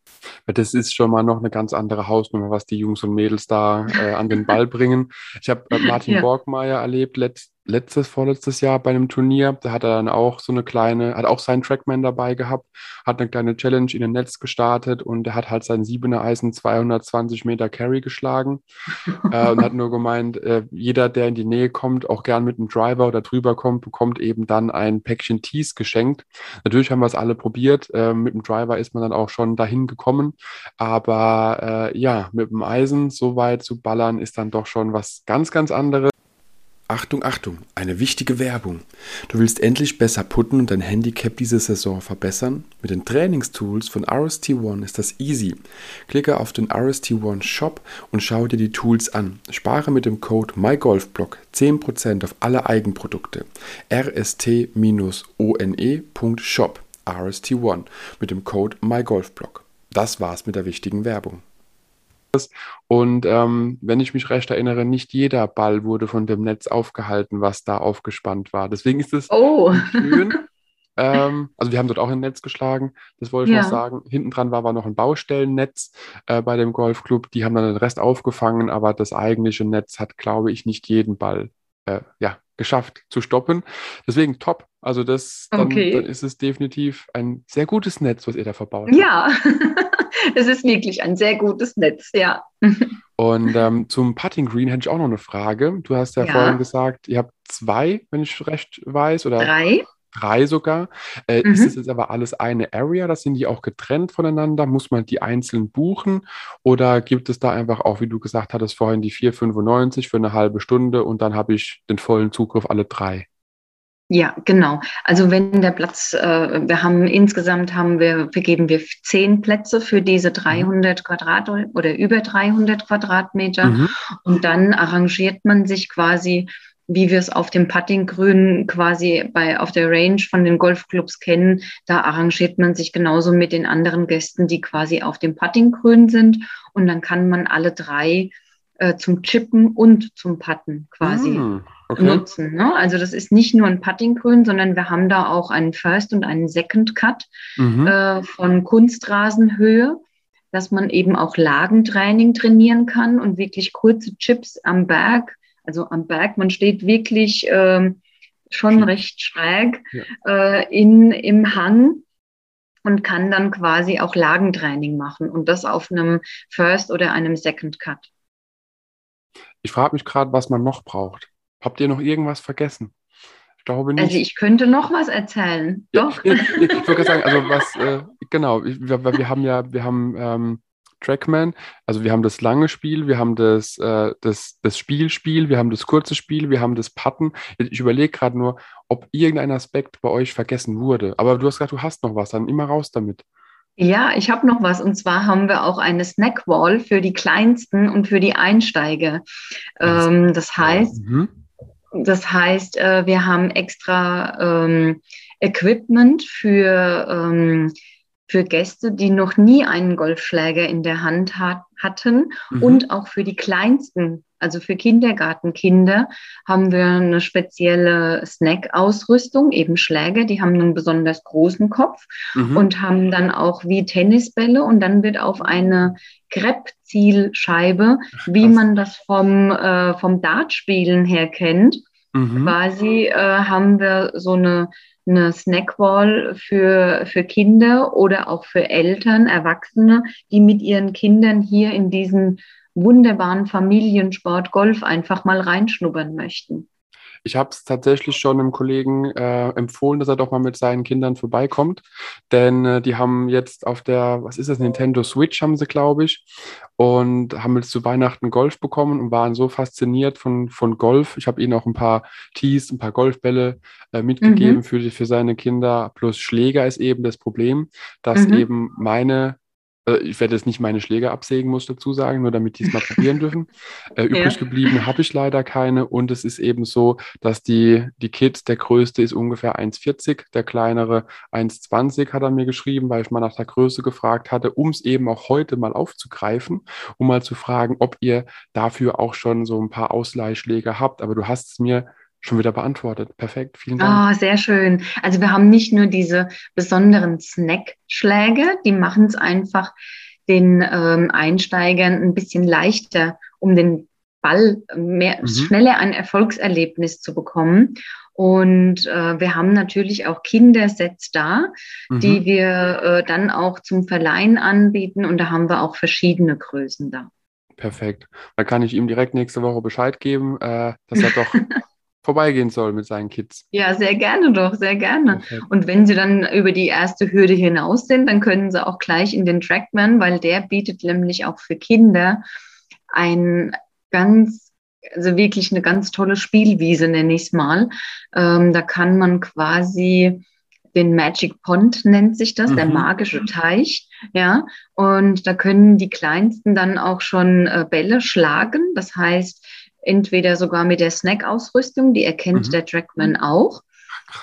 Das ist schon mal noch eine ganz andere Hausnummer, was die Jungs und Mädels da äh, an den Ball bringen. Ich habe äh, Martin ja. Borgmeier erlebt letzt, letztes, vorletztes Jahr bei einem Turnier. Da hat er dann auch so eine kleine, hat auch seinen Trackman dabei gehabt, hat eine kleine Challenge in den Netz gestartet und er hat halt sein siebener Eisen 220 Meter Carry geschlagen äh, und hat nur gemeint, äh, jeder, der in die Nähe kommt, auch gern mit einem Driver oder drüber kommt, bekommt eben dann ein Päckchen Tees geschenkt. Natürlich haben wir es alle probiert. Äh, mit dem Driver ist man dann auch schon dahin gekommen. Aber äh, ja, mit dem Eisen so weit zu ballern ist dann doch schon was ganz, ganz anderes. Achtung, Achtung, eine wichtige Werbung. Du willst endlich besser putten und dein Handicap diese Saison verbessern? Mit den Trainingstools von RST One ist das easy. Klicke auf den RST One Shop und schau dir die Tools an. Spare mit dem Code MyGolfBlock 10% auf alle Eigenprodukte. rst-one.shop RST One mit dem Code MyGolfBlock. Das war's mit der wichtigen Werbung. Und ähm, wenn ich mich recht erinnere, nicht jeder Ball wurde von dem Netz aufgehalten, was da aufgespannt war. Deswegen ist es oh. schön. ähm, also wir haben dort auch ein Netz geschlagen, das wollte ich ja. noch sagen. Hinten dran war aber noch ein Baustellennetz äh, bei dem Golfclub. Die haben dann den Rest aufgefangen, aber das eigentliche Netz hat, glaube ich, nicht jeden Ball äh, ja, geschafft zu stoppen. Deswegen top. Also das, dann, okay. dann, ist es definitiv ein sehr gutes Netz, was ihr da verbaut habt. Ja, es ist wirklich ein sehr gutes Netz, ja. Und ähm, zum Putting Green hätte ich auch noch eine Frage. Du hast ja, ja, vorhin gesagt, ihr habt zwei, wenn ich recht weiß, oder drei. Drei sogar. Äh, mhm. Ist es jetzt aber alles eine Area? Das sind die auch getrennt voneinander? Muss man die einzeln buchen? Oder gibt es da einfach auch, wie du gesagt hattest, vorhin die 4,95 für eine halbe Stunde und dann habe ich den vollen Zugriff alle drei? Ja, genau. Also wenn der Platz, äh, wir haben insgesamt haben wir, vergeben wir zehn Plätze für diese 300 mhm. Quadrat oder über 300 Quadratmeter. Mhm. Und dann arrangiert man sich quasi, wie wir es auf dem Puttinggrün quasi bei, auf der Range von den Golfclubs kennen. Da arrangiert man sich genauso mit den anderen Gästen, die quasi auf dem Puttinggrün sind. Und dann kann man alle drei äh, zum Chippen und zum Putten quasi. Mhm okay. nutzen. Ne? Also das ist nicht nur ein Puttinggrün, sondern wir haben da auch einen First und einen Second Cut mhm. äh, von Kunstrasenhöhe, dass man eben auch Lagentraining trainieren kann und wirklich kurze Chips am Berg. Also am Berg, man steht wirklich äh, schon recht schräg ja. äh, in, im Hang und kann dann quasi auch Lagentraining machen und das auf einem First oder einem Second Cut. Ich frage mich gerade, was man noch braucht. Habt ihr noch irgendwas vergessen? Ich glaube nicht. Also ich könnte noch was erzählen. Ja, Doch. Ich, ich, ich würde sagen, also was, äh, genau, wir, wir, haben ja, wir haben ähm, Trackman, also wir haben das lange Spiel, wir haben das, äh, das, das Spielspiel, wir haben das kurze Spiel, wir haben das Putten. Ich überlege gerade nur, ob irgendein Aspekt bei euch vergessen wurde. Aber du hast gesagt, du hast noch was, dann immer raus damit. Ja, ich habe noch was. Und zwar haben wir auch eine Snackwall für die Kleinsten und für die Einsteiger. Ähm, das heißt, mhm. Das heißt, äh, wir haben extra ähm, Equipment für, ähm, für Gäste, die noch nie einen Golfschläger in der Hand hat, hatten mhm. und auch für die kleinsten, also für Kindergartenkinder, haben wir eine spezielle Snack-Ausrüstung, eben Schläger, die haben einen besonders großen Kopf mhm. und haben dann auch wie Tennisbälle und dann wird auf eine Kreppzielscheibe, wie man das vom, äh, vom Dartspielen her kennt. Mhm. Quasi äh, haben wir so eine, eine Snackwall für, für Kinder oder auch für Eltern, Erwachsene, die mit ihren Kindern hier in diesen wunderbaren Familiensport Golf einfach mal reinschnuppern möchten. Ich habe es tatsächlich schon einem Kollegen äh, empfohlen, dass er doch mal mit seinen Kindern vorbeikommt. Denn äh, die haben jetzt auf der, was ist das, Nintendo Switch haben sie, glaube ich, und haben jetzt zu Weihnachten Golf bekommen und waren so fasziniert von, von Golf. Ich habe ihnen auch ein paar Tees, ein paar Golfbälle äh, mitgegeben mhm. für, für seine Kinder. Plus Schläger ist eben das Problem, dass mhm. eben meine äh, ich werde jetzt nicht meine Schläge absägen, muss dazu sagen, nur damit die es mal probieren dürfen. Äh, übrig ja. geblieben habe ich leider keine. Und es ist eben so, dass die, die Kids, der größte ist ungefähr 1,40, der kleinere 1,20 hat er mir geschrieben, weil ich mal nach der Größe gefragt hatte, um es eben auch heute mal aufzugreifen, um mal zu fragen, ob ihr dafür auch schon so ein paar Ausleihschläge habt. Aber du hast es mir schon wieder beantwortet. Perfekt, vielen Dank. Oh, sehr schön. Also wir haben nicht nur diese besonderen Snack-Schläge, die machen es einfach den ähm, Einsteigern ein bisschen leichter, um den Ball mehr, mhm. schneller ein Erfolgserlebnis zu bekommen. Und äh, wir haben natürlich auch Kindersets da, mhm. die wir äh, dann auch zum Verleihen anbieten. Und da haben wir auch verschiedene Größen da. Perfekt. Dann kann ich ihm direkt nächste Woche Bescheid geben, äh, dass er doch vorbeigehen soll mit seinen Kids. Ja, sehr gerne doch, sehr gerne. Okay. Und wenn sie dann über die erste Hürde hinaus sind, dann können sie auch gleich in den Trackman, weil der bietet nämlich auch für Kinder ein ganz also wirklich eine ganz tolle Spielwiese, nenne ich es mal. Ähm, da kann man quasi den Magic Pond nennt sich das, mhm. der magische Teich, ja. Und da können die Kleinsten dann auch schon äh, Bälle schlagen. Das heißt, entweder sogar mit der Snack-Ausrüstung, die erkennt mhm. der Trackman auch.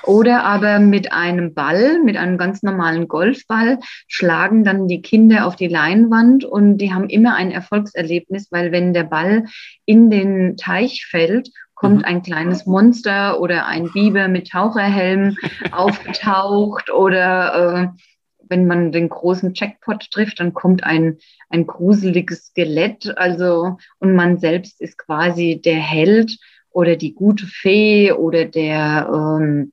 Oder aber mit einem Ball, mit einem ganz normalen Golfball, schlagen dann die Kinder auf die Leinwand und die haben immer ein Erfolgserlebnis, weil wenn der Ball in den Teich fällt, kommt mhm. ein kleines Monster oder ein Biber mit Taucherhelm aufgetaucht oder äh, wenn man den großen Jackpot trifft, dann kommt ein, ein gruseliges Skelett, also und man selbst ist quasi der Held oder die gute Fee oder der ähm,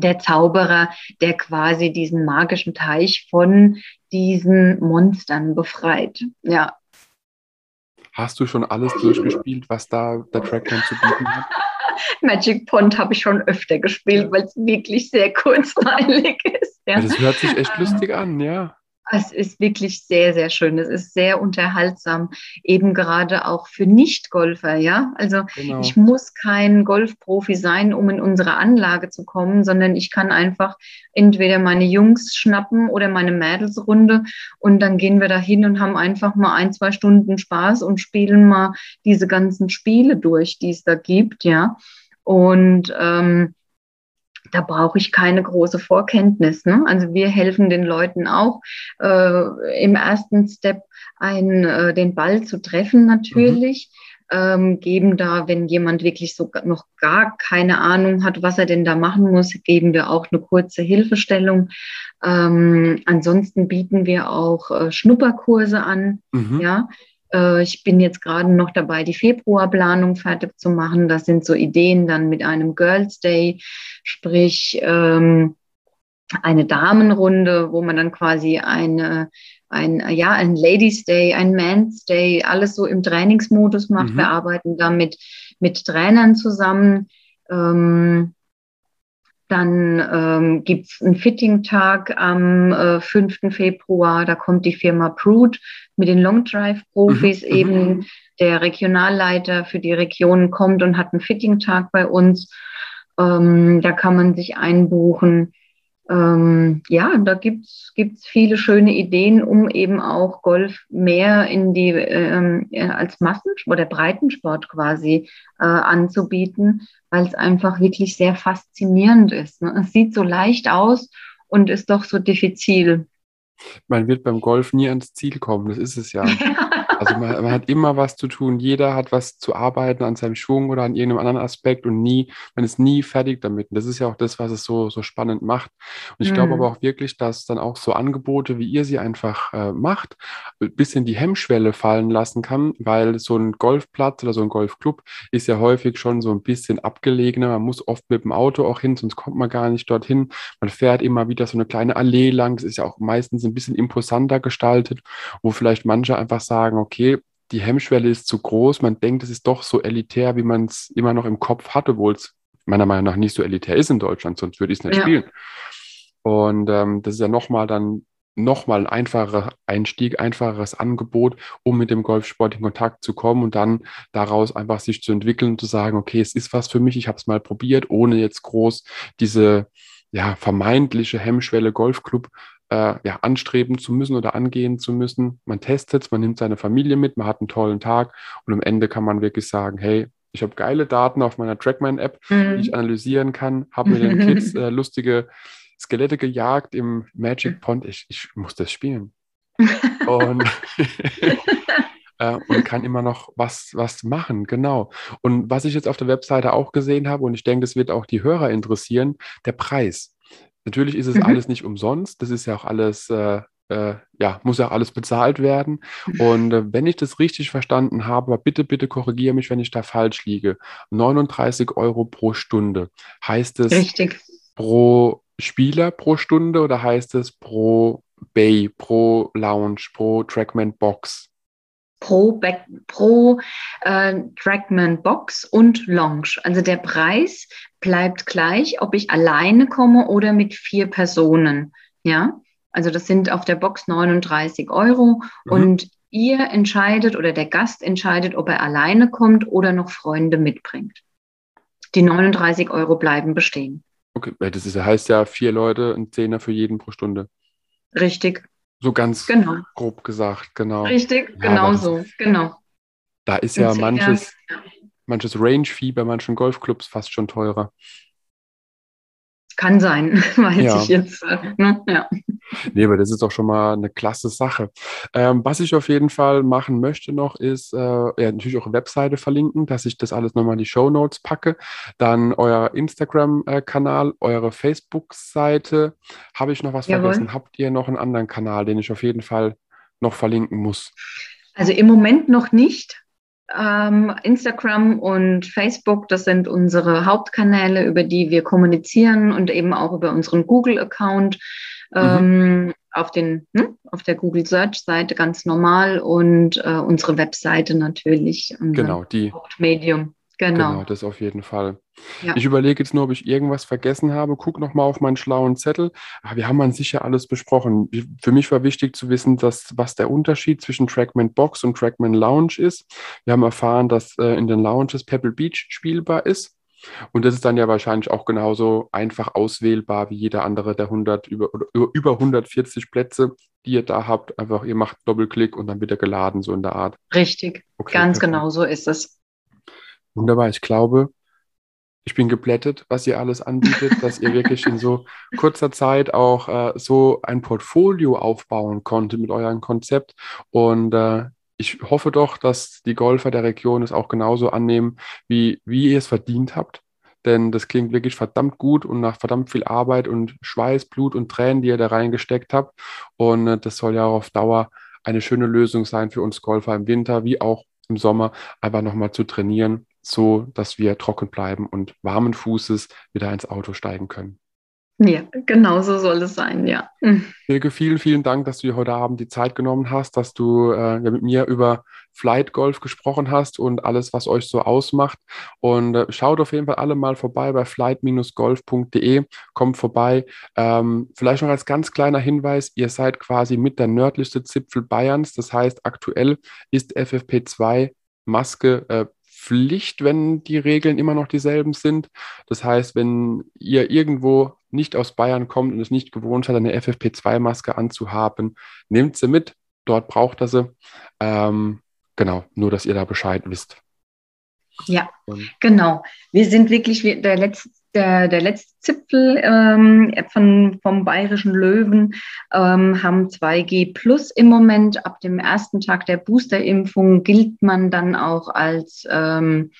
der Zauberer, der quasi diesen magischen Teich von diesen Monstern befreit. Ja. Hast du schon alles durchgespielt, was da der Trackman zu bieten hat? Magic Pond habe ich schon öfter gespielt, weil es wirklich sehr kurzweilig ist. Ja. Das hört sich echt lustig an, ja. Es ist wirklich sehr, sehr schön. Es ist sehr unterhaltsam, eben gerade auch für Nicht-Golfer, ja. Also genau. ich muss kein Golfprofi sein, um in unsere Anlage zu kommen, sondern ich kann einfach entweder meine Jungs schnappen oder meine Mädelsrunde und dann gehen wir da hin und haben einfach mal ein, zwei Stunden Spaß und spielen mal diese ganzen Spiele durch, die es da gibt, ja. Und ähm, da brauche ich keine große Vorkenntnis. Ne? Also wir helfen den Leuten auch äh, im ersten Step ein, äh, den Ball zu treffen natürlich. Mhm. Ähm, geben da, wenn jemand wirklich so noch gar keine Ahnung hat, was er denn da machen muss, geben wir auch eine kurze Hilfestellung. Ähm, ansonsten bieten wir auch äh, Schnupperkurse an, mhm. ja, ich bin jetzt gerade noch dabei, die Februarplanung fertig zu machen. Das sind so Ideen dann mit einem Girls Day, sprich ähm, eine Damenrunde, wo man dann quasi eine, ein, ja, ein Ladies Day, ein Man's Day, alles so im Trainingsmodus macht. Mhm. Wir arbeiten da mit, mit Trainern zusammen. Ähm, dann ähm, gibt es einen Fitting-Tag am äh, 5. Februar. Da kommt die Firma Prude mit den Long Drive-Profis mhm. eben. Mhm. Der Regionalleiter für die Region kommt und hat einen Fitting-Tag bei uns. Ähm, da kann man sich einbuchen ähm, ja, da gibt's gibt's viele schöne Ideen, um eben auch Golf mehr in die ähm, als Massen- oder Breitensport quasi äh, anzubieten, weil es einfach wirklich sehr faszinierend ist. Ne? Es sieht so leicht aus und ist doch so diffizil. Man wird beim Golf nie ans Ziel kommen, das ist es ja. Also man, man, hat immer was zu tun, jeder hat was zu arbeiten an seinem Schwung oder an irgendeinem anderen Aspekt und nie, man ist nie fertig damit. Und das ist ja auch das, was es so, so spannend macht. Und ich mhm. glaube aber auch wirklich, dass dann auch so Angebote, wie ihr sie einfach äh, macht, ein bisschen die Hemmschwelle fallen lassen kann, weil so ein Golfplatz oder so ein Golfclub ist ja häufig schon so ein bisschen abgelegener. Man muss oft mit dem Auto auch hin, sonst kommt man gar nicht dorthin. Man fährt immer wieder so eine kleine Allee lang. Das ist ja auch meistens ein bisschen imposanter gestaltet, wo vielleicht manche einfach sagen, okay, die Hemmschwelle ist zu groß, man denkt, es ist doch so elitär, wie man es immer noch im Kopf hatte, obwohl es meiner Meinung nach nicht so elitär ist in Deutschland, sonst würde ich es nicht ja. spielen. Und ähm, das ist ja nochmal dann nochmal ein einfacher Einstieg, einfacheres Angebot, um mit dem Golfsport in Kontakt zu kommen und dann daraus einfach sich zu entwickeln und zu sagen, okay, es ist was für mich, ich habe es mal probiert, ohne jetzt groß diese ja, vermeintliche Hemmschwelle Golfclub äh, ja, anstreben zu müssen oder angehen zu müssen. Man testet es, man nimmt seine Familie mit, man hat einen tollen Tag und am Ende kann man wirklich sagen, hey, ich habe geile Daten auf meiner Trackman-App, mhm. die ich analysieren kann, habe mit den Kids äh, lustige Skelette gejagt im Magic. Pond. Ich, ich muss das spielen. und, äh, und kann immer noch was, was machen, genau. Und was ich jetzt auf der Webseite auch gesehen habe, und ich denke, das wird auch die Hörer interessieren, der Preis. Natürlich ist es mhm. alles nicht umsonst. Das ist ja auch alles, äh, äh, ja, muss ja auch alles bezahlt werden. Und äh, wenn ich das richtig verstanden habe, bitte, bitte korrigiere mich, wenn ich da falsch liege. 39 Euro pro Stunde. Heißt es richtig. pro Spieler pro Stunde oder heißt es pro Bay, pro Lounge, pro Trackman Box? Pro, Back, pro äh, Trackman Box und Lounge. Also der Preis bleibt gleich, ob ich alleine komme oder mit vier Personen. Ja, also das sind auf der Box 39 Euro mhm. und ihr entscheidet oder der Gast entscheidet, ob er alleine kommt oder noch Freunde mitbringt. Die 39 Euro bleiben bestehen. Okay, das ist, heißt ja vier Leute, ein Zehner für jeden pro Stunde. Richtig. So ganz genau. grob gesagt, genau. Richtig, ja, genau so, genau. Da ist ja manches, manches Range-Fee bei manchen Golfclubs fast schon teurer. Kann sein, weiß ja. ich jetzt. Äh, ne? ja. Nee, aber das ist doch schon mal eine klasse Sache. Ähm, was ich auf jeden Fall machen möchte noch, ist äh, ja, natürlich eure Webseite verlinken, dass ich das alles nochmal in die Show Notes packe. Dann euer Instagram-Kanal, eure Facebook-Seite. Habe ich noch was Jawohl. vergessen? Habt ihr noch einen anderen Kanal, den ich auf jeden Fall noch verlinken muss? Also im Moment noch nicht. Ähm, Instagram und Facebook, das sind unsere Hauptkanäle, über die wir kommunizieren und eben auch über unseren Google-Account ähm, mhm. auf, den, hm, auf der Google Search-Seite ganz normal und äh, unsere Webseite natürlich. Genau, die Hauptmedium. Genau. genau, das auf jeden Fall. Ja. Ich überlege jetzt nur, ob ich irgendwas vergessen habe. Guck nochmal auf meinen schlauen Zettel. Ah, wir haben an sich ja alles besprochen. Für mich war wichtig zu wissen, dass, was der Unterschied zwischen Trackman Box und Trackman Lounge ist. Wir haben erfahren, dass äh, in den Lounges Pebble Beach spielbar ist. Und das ist dann ja wahrscheinlich auch genauso einfach auswählbar wie jeder andere der 100, über, über 140 Plätze, die ihr da habt. Einfach, ihr macht Doppelklick und dann wird er geladen, so in der Art. Richtig, okay, ganz perfekt. genau so ist es. Wunderbar. Ich glaube, ich bin geplättet, was ihr alles anbietet, dass ihr wirklich in so kurzer Zeit auch äh, so ein Portfolio aufbauen konntet mit eurem Konzept. Und äh, ich hoffe doch, dass die Golfer der Region es auch genauso annehmen, wie, wie ihr es verdient habt. Denn das klingt wirklich verdammt gut und nach verdammt viel Arbeit und Schweiß, Blut und Tränen, die ihr da reingesteckt habt. Und äh, das soll ja auch auf Dauer eine schöne Lösung sein für uns Golfer im Winter wie auch im Sommer, einfach nochmal zu trainieren so dass wir trocken bleiben und warmen Fußes wieder ins Auto steigen können. Ja, genau so soll es sein, ja. Silke, vielen, vielen Dank, dass du dir heute Abend die Zeit genommen hast, dass du äh, mit mir über Flight Golf gesprochen hast und alles, was euch so ausmacht. Und äh, schaut auf jeden Fall alle mal vorbei bei flight-golf.de. Kommt vorbei. Ähm, vielleicht noch als ganz kleiner Hinweis, ihr seid quasi mit der nördlichste Zipfel Bayerns. Das heißt, aktuell ist FFP2 Maske äh, Pflicht, wenn die Regeln immer noch dieselben sind. Das heißt, wenn ihr irgendwo nicht aus Bayern kommt und es nicht gewohnt hat, eine FFP2-Maske anzuhaben, nehmt sie mit. Dort braucht er sie. Ähm, genau, nur dass ihr da Bescheid wisst. Ja, genau. Wir sind wirklich der letzte, der, der letzte Zipfel ähm, von, vom bayerischen Löwen, ähm, haben 2G Plus im Moment. Ab dem ersten Tag der Boosterimpfung gilt man dann auch als ähm,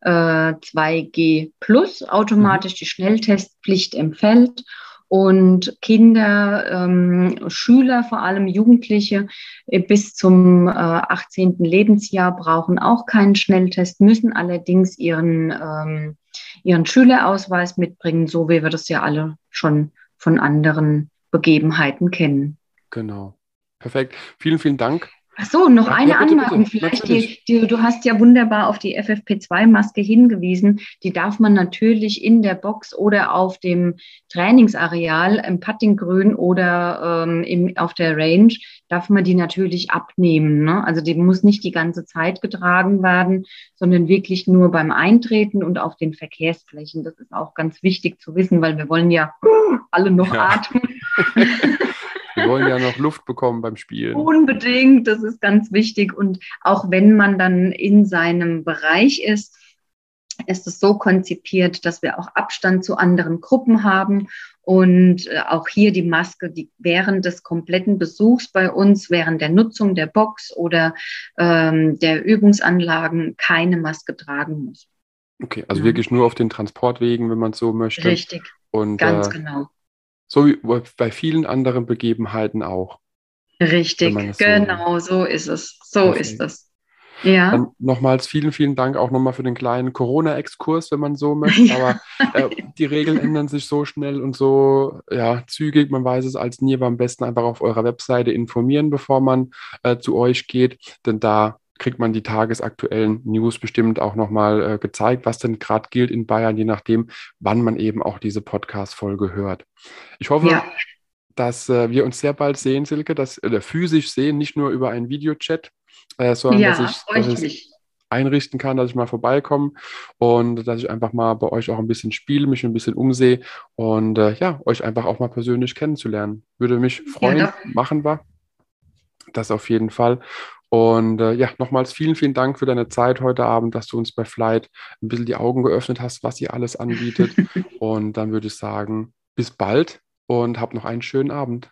äh, 2G Plus, automatisch mhm. die Schnelltestpflicht Feld und Kinder, ähm, Schüler, vor allem Jugendliche äh, bis zum äh, 18. Lebensjahr brauchen auch keinen Schnelltest, müssen allerdings ihren, ähm, ihren Schülerausweis mitbringen, so wie wir das ja alle schon von anderen Begebenheiten kennen. Genau. Perfekt. Vielen, vielen Dank Ach so, noch ja, eine bitte, Anmerkung bitte. vielleicht. Die, die, du hast ja wunderbar auf die FFP2-Maske hingewiesen. Die darf man natürlich in der Box oder auf dem Trainingsareal im Puttinggrün oder ähm, im, auf der Range, darf man die natürlich abnehmen. Ne? Also die muss nicht die ganze Zeit getragen werden, sondern wirklich nur beim Eintreten und auf den Verkehrsflächen. Das ist auch ganz wichtig zu wissen, weil wir wollen ja alle noch ja. atmen. Wir wollen ja noch Luft bekommen beim Spielen. Unbedingt, das ist ganz wichtig. Und auch wenn man dann in seinem Bereich ist, ist es so konzipiert, dass wir auch Abstand zu anderen Gruppen haben und äh, auch hier die Maske, die während des kompletten Besuchs bei uns, während der Nutzung der Box oder ähm, der Übungsanlagen keine Maske tragen muss. Okay, also ja. wirklich nur auf den Transportwegen, wenn man es so möchte. Richtig. Und, ganz äh, genau. So wie bei vielen anderen Begebenheiten auch. Richtig, genau, so, so ist es. So okay. ist es. Ja. Dann nochmals vielen, vielen Dank auch nochmal für den kleinen Corona-Exkurs, wenn man so möchte. Ja. Aber äh, die Regeln ändern sich so schnell und so ja, zügig, man weiß es als nie, aber am besten einfach auf eurer Webseite informieren, bevor man äh, zu euch geht. Denn da kriegt man die tagesaktuellen News bestimmt auch nochmal äh, gezeigt, was denn gerade gilt in Bayern, je nachdem, wann man eben auch diese Podcast-Folge hört. Ich hoffe, ja. dass äh, wir uns sehr bald sehen, Silke, dass äh, physisch sehen, nicht nur über einen Videochat. äh, sondern ja, dass ich, dass ich einrichten kann, dass ich mal vorbeikomme und dass ich einfach mal bei euch auch ein bisschen spiele, mich ein bisschen umsehe und äh, ja, euch einfach auch mal persönlich kennenzulernen. Würde mich freuen, ja, machen wir. Das auf jeden Fall. Und äh, ja, nochmals vielen, vielen Dank für deine Zeit heute Abend, dass du uns bei Flight ein bisschen die Augen geöffnet hast, was ihr alles anbietet. und dann würde ich sagen, bis bald und hab noch einen schönen Abend.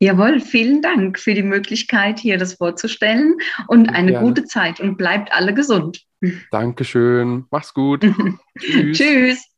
Jawohl, vielen Dank für die Möglichkeit, hier das vorzustellen und eine Gerne. gute Zeit und bleibt alle gesund. Dankeschön. Mach's gut. Tschüss. Tschüss.